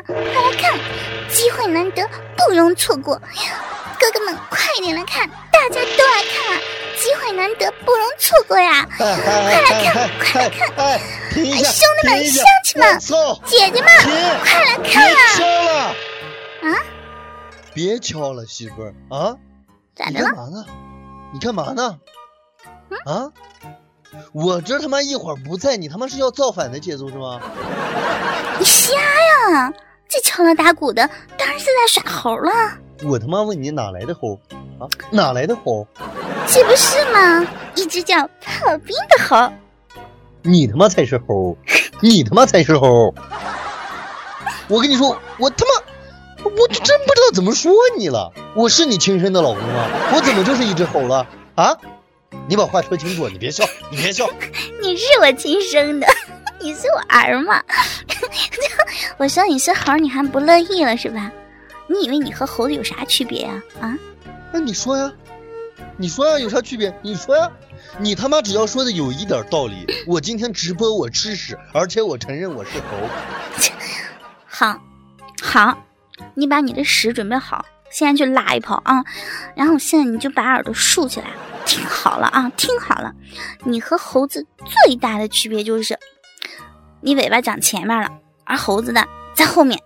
快来看，机会难得，不容错过。哥哥们，快点来看，大家都来看啊！机会难得，不容错过呀！快来看，快来看！哎，兄弟们，乡亲们，姐姐们，快来看啊！别敲了！啊？别敲了，媳妇儿啊！咋的了？你干嘛呢？你干嘛呢？啊？我这他妈一会儿不在，你他妈是要造反的节奏是吗？你瞎呀！这敲锣打鼓的，当然是在耍猴了。我他妈问你哪来的猴？啊，哪来的猴？这不是吗？一只叫炮兵的猴。你他妈才是猴！你他妈才是猴！我跟你说，我他妈，我真不知道怎么说你了。我是你亲生的老公吗？我怎么就是一只猴了？啊？你把话说清楚，你别笑，你别笑。你是我亲生的，你是我儿吗？我说你是猴，你还不乐意了是吧？你以为你和猴子有啥区别呀？啊？那你说呀，你说呀，有啥区别？你说呀，你他妈只要说的有一点道理，我今天直播我吃屎，而且我承认我是猴。好，好，你把你的屎准备好，现在去拉一泡啊！然后现在你就把耳朵竖起来，听好了啊，听好了，你和猴子最大的区别就是，你尾巴长前面了，而猴子的在后面。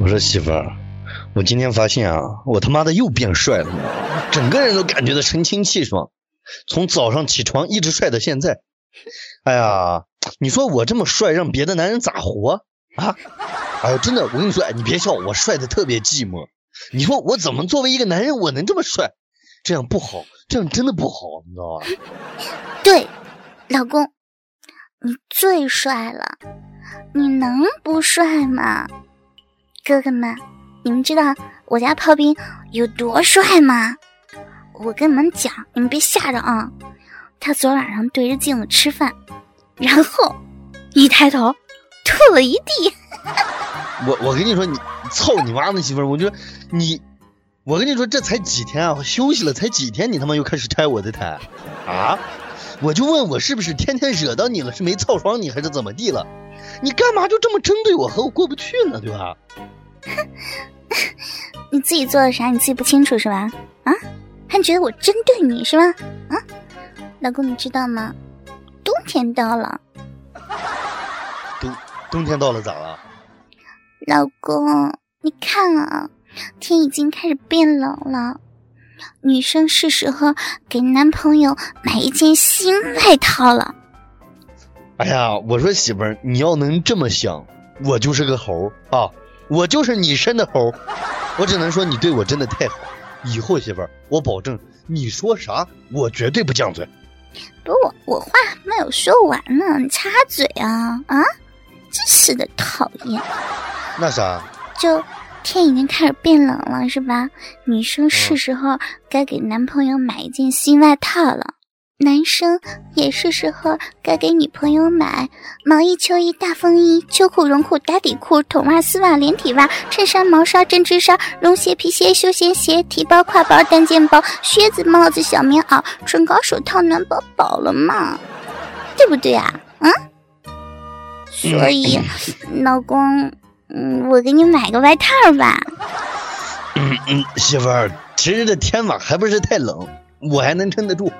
我说媳妇儿，我今天发现啊，我他妈的又变帅了，整个人都感觉到神清气爽，从早上起床一直帅到现在。哎呀，你说我这么帅，让别的男人咋活啊？哎呦，真的，我跟你说，哎，你别笑，我帅的特别寂寞。你说我怎么作为一个男人，我能这么帅？这样不好，这样真的不好，你知道吧？对，老公，你最帅了，你能不帅吗？哥哥们，你们知道我家炮兵有多帅吗？我跟你们讲，你们别吓着啊！他昨晚上对着镜子吃饭，然后一抬头吐了一地。我我跟你说，你操你妈的媳妇儿！我觉得你，我跟你说，这才几天啊，休息了才几天，你他妈又开始拆我的台啊！我就问我是不是天天惹到你了，是没操爽你还是怎么地了？你干嘛就这么针对我，和我过不去呢？对吧？你自己做了啥，你自己不清楚是吧？啊，还觉得我针对你是吧？啊，老公你知道吗？冬天到了。冬冬天到了咋了？老公，你看啊，天已经开始变冷了，女生是时候给男朋友买一件新外套了。哎呀，我说媳妇儿，你要能这么想，我就是个猴啊，我就是你生的猴，我只能说你对我真的太好。以后媳妇儿，我保证你说啥，我绝对不犟嘴。不，我我话还没有说完呢，你插嘴啊啊！真是的，讨厌。那啥？就天已经开始变冷了，是吧？女生是时候该给男朋友买一件新外套了。男生也是时候该给女朋友买毛衣、秋衣、大风衣、秋裤、绒裤、打底裤、筒袜、丝袜、连体袜、衬衫、毛衫、针织衫、绒鞋、皮鞋、休闲鞋、提包、挎包、单肩包、靴子、帽子、小棉袄、唇膏、手套、暖宝宝了嘛？对不对啊？嗯。所以，老公，嗯，我给你买个外套吧。嗯嗯，媳妇儿，其实这天嘛还不是太冷，我还能撑得住。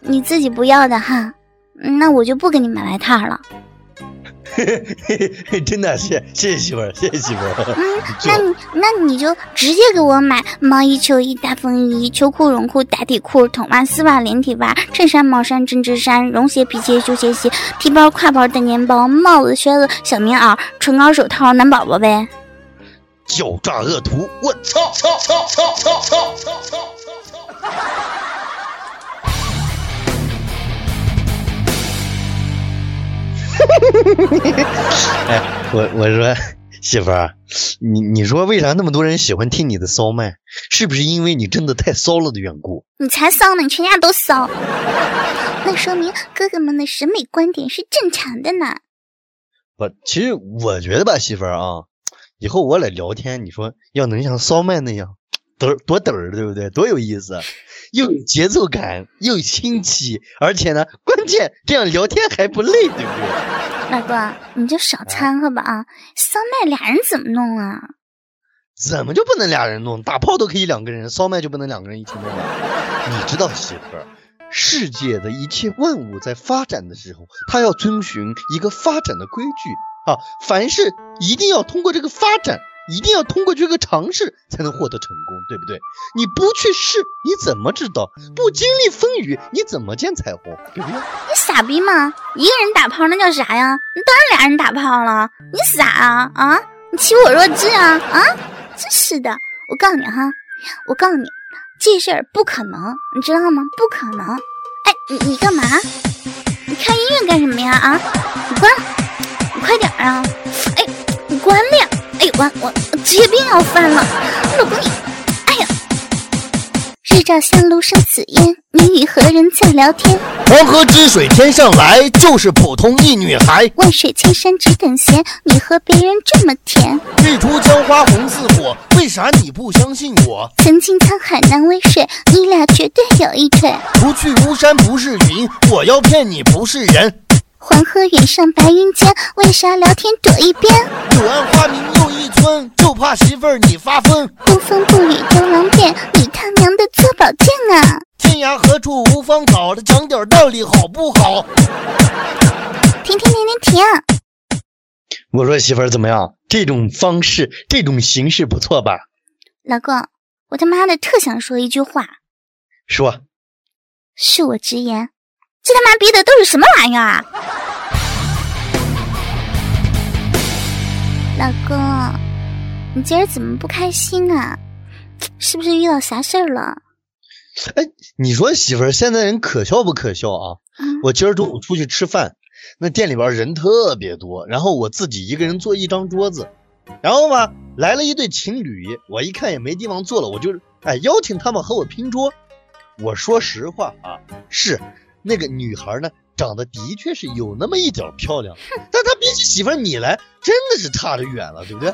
你自己不要的哈，那我就不给你买外套了。真的谢谢谢媳妇儿谢谢媳妇儿 嗯那你那你就直接给我买毛衣秋衣大风衣秋裤绒裤打底裤筒袜丝袜连体袜衬衫毛衫针织衫绒鞋皮鞋休闲鞋提包挎包单肩包帽子靴子小棉袄唇膏手套男宝宝呗。狡诈恶徒我操操操操操操操。哎，我我说媳妇儿，你你说为啥那么多人喜欢听你的骚麦？是不是因为你真的太骚了的缘故？你才骚呢，你全家都骚。那说明哥哥们的审美观点是正常的呢。不，其实我觉得吧，媳妇儿啊，以后我俩聊天，你说要能像骚麦那样，多多嘚儿，对不对？多有意思，又有节奏感，又有新奇，而且呢，关键这样聊天还不累，对不对？老公，你就少掺和吧啊！骚麦俩人怎么弄啊？怎么就不能俩人弄？打炮都可以两个人，骚麦就不能两个人一起弄了？你知道，媳妇儿，世界的一切万物在发展的时候，它要遵循一个发展的规矩啊，凡事一定要通过这个发展。一定要通过这个尝试才能获得成功，对不对？你不去试，你怎么知道？不经历风雨，你怎么见彩虹？你傻逼吗？一个人打炮那叫啥呀？你当然俩人打炮了。你傻啊啊！你欺我弱智啊啊！真是的！我告诉你哈，我告诉你，这事儿不可能，你知道吗？不可能！哎，你你干嘛？你开音乐干什么呀？啊！你关，你快点啊！哎，你关了呀！哎，我我职业病要犯了，老公你，哎呀！日照香炉生紫烟，你与何人在聊天？黄河之水天上来，就是普通一女孩。万水千山只等闲，你和别人这么甜。日出江花红似火，为啥你不相信我？曾经沧海难为水，你俩绝对有一腿。不去巫山不是云，我要骗你不是人。黄河远上白云间，为啥聊天躲一边？柳暗花明又一村，就怕媳妇儿你发疯。不风不雨都能变，你他娘的做宝剑啊！天涯何处无芳草，讲点道理好不好？停停停停停！我说媳妇儿怎么样？这种方式，这种形式不错吧？老公，我他妈的特想说一句话。说。恕我直言。这他妈逼的都是什么玩意儿啊！老公，你今儿怎么不开心啊？是不是遇到啥事儿了？哎，你说媳妇儿，现在人可笑不可笑啊？我今儿中午出去吃饭，那店里边人特别多，然后我自己一个人坐一张桌子，然后吧来了一对情侣，我一看也没地方坐了，我就哎邀请他们和我拼桌。我说实话啊，是。那个女孩呢，长得的确是有那么一点漂亮，但她比起媳妇儿你来，真的是差得远了，对不对？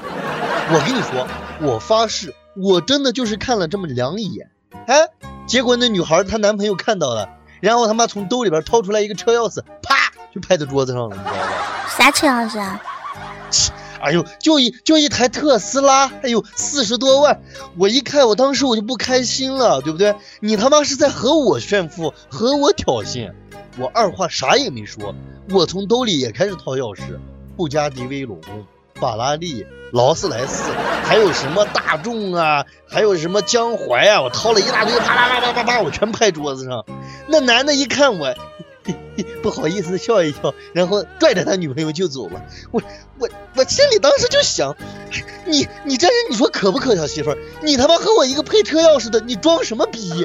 我跟你说，我发誓，我真的就是看了这么两眼，哎，结果那女孩她男朋友看到了，然后他妈从兜里边掏出来一个车钥匙，啪就拍在桌子上了，你知道吧？啥车钥匙啊？哎呦，就一就一台特斯拉，哎呦，四十多万！我一看，我当时我就不开心了，对不对？你他妈是在和我炫富，和我挑衅！我二话啥也没说，我从兜里也开始掏钥匙，布加迪威龙、法拉利、劳斯莱斯，还有什么大众啊，还有什么江淮啊，我掏了一大堆，啪啪啪啪啪啪，我全拍桌子上。那男的一看我。不好意思笑一笑，然后拽着他女朋友就走了。我我我心里当时就想，你你这人你说可不可笑？媳妇儿，你他妈和我一个配车钥匙的，你装什么逼？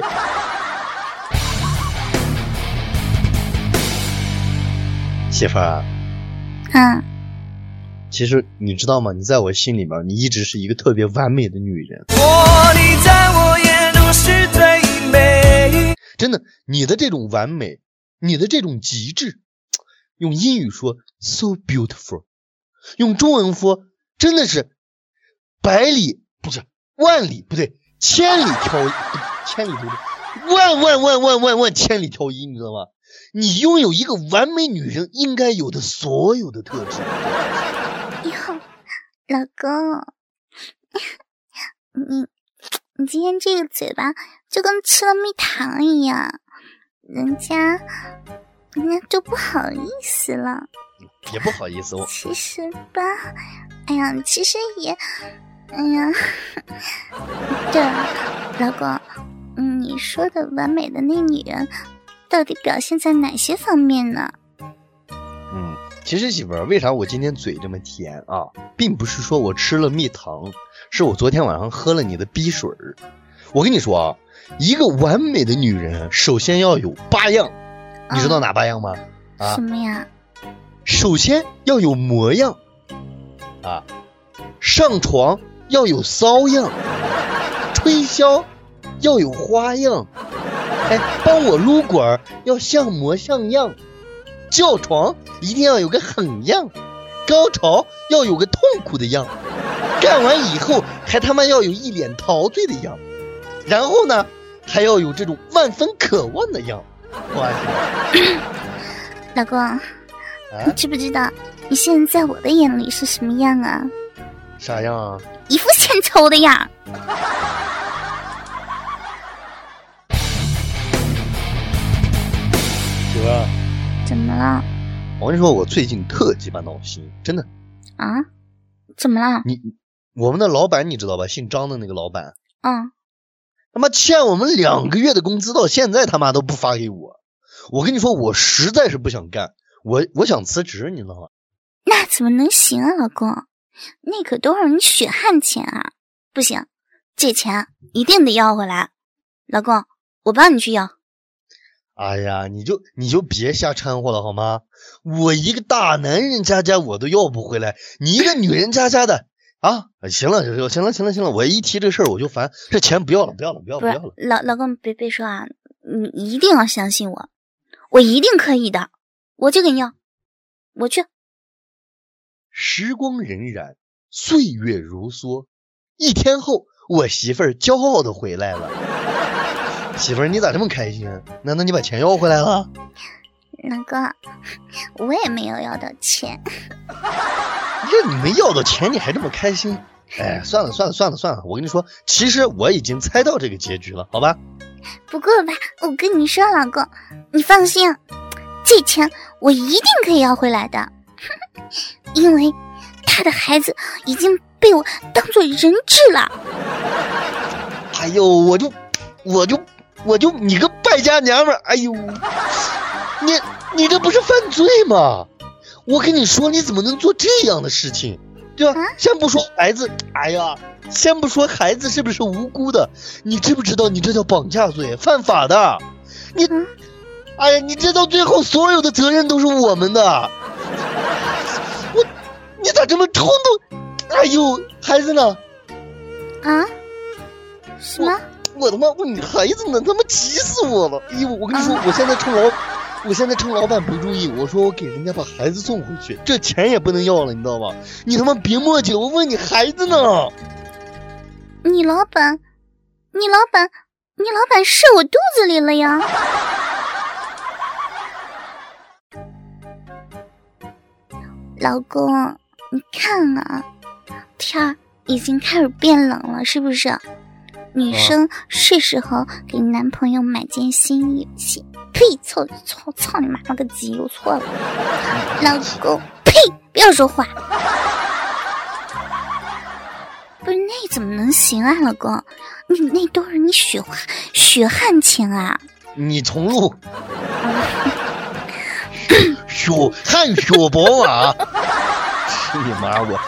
媳妇儿，嗯，其实你知道吗？你在我心里面，你一直是一个特别完美的女人。真的，你的这种完美。你的这种极致，用英语说 so beautiful，用中文说真的是百里不是万里不对，千里挑千里不对，万万万万万万千里挑一，你知道吗？你拥有一个完美女人应该有的所有的特质。哟，老公，你你今天这个嘴巴就跟吃了蜜糖一样。人家，人家就不好意思了，也不好意思。我其实吧，哎呀，其实也，哎呀，对了，老公，嗯你说的完美的那女人，到底表现在哪些方面呢？嗯，其实媳妇儿，为啥我今天嘴这么甜啊？并不是说我吃了蜜糖，是我昨天晚上喝了你的逼水儿。我跟你说啊。一个完美的女人，首先要有八样，你知道哪八样吗？啊？什么呀？首先要有模样，啊，上床要有骚样，吹箫要有花样，哎，帮我撸管要像模像样，叫床一定要有个狠样，高潮要有个痛苦的样，干完以后还他妈要有一脸陶醉的样。然后呢，还要有这种万分渴望的样。我老公，啊你，知不知道你现在在我的眼里是什么样啊？啥样啊？一副欠抽的样儿。媳妇儿，怎么了？我跟你说，我最近特鸡巴闹心，真的。啊？怎么了？你我们的老板你知道吧？姓张的那个老板，嗯，他妈欠我们两个月的工资，到现在他妈都不发给我。我跟你说，我实在是不想干，我我想辞职，你知道吗？那怎么能行啊，老公？那可都是你血汗钱啊！不行，这钱一定得要回来。老公，我帮你去要。哎呀，你就你就别瞎掺和了好吗？我一个大男人家家我都要不回来，你一个女人家家的啊！行了，行了，行了，行了，行了，我一提这事儿我就烦，这钱不要了，不要了，不要了，不不要了。老老公，别别说啊，你一定要相信我，我一定可以的，我就给你要，我去。时光荏苒，岁月如梭。一天后，我媳妇儿骄傲的回来了。媳妇儿，你咋这么开心？难道你把钱要回来了？老公，我也没有要到钱。这你没要到钱，你还这么开心？哎，算了算了算了算了，我跟你说，其实我已经猜到这个结局了，好吧？不过吧，我跟你说，老公，你放心，这钱我一定可以要回来的，因为他的孩子已经被我当做人质了。哎呦，我就我就我就你个败家娘们儿！哎呦，你你这不是犯罪吗？我跟你说，你怎么能做这样的事情？对吧？啊先不说孩子，哎呀，先不说孩子是不是无辜的，你知不知道你这叫绑架罪，犯法的。你嗯，哎呀，你这到最后所有的责任都是我们的。我，你咋这么冲动？哎呦，孩子呢？啊？什么？我他妈问你孩子呢，他妈急死我了！哎呦，我跟你说，我现在趁老，我现在趁老板不注意，我说我给人家把孩子送回去，这钱也不能要了，你知道吗？你他妈别墨迹，我问你孩子呢？你老板，你老板，你老板射我肚子里了呀？老公，你看啊，天儿已经开始变冷了，是不是？女生是时候给男朋友买件新衣新。呸！操操操你妈了个鸡！我错了，老公，呸！不要说话。不是那怎么能行啊，老公？你那都是你血汗血汗钱啊！你重录，血汗血宝马，去你妈！我血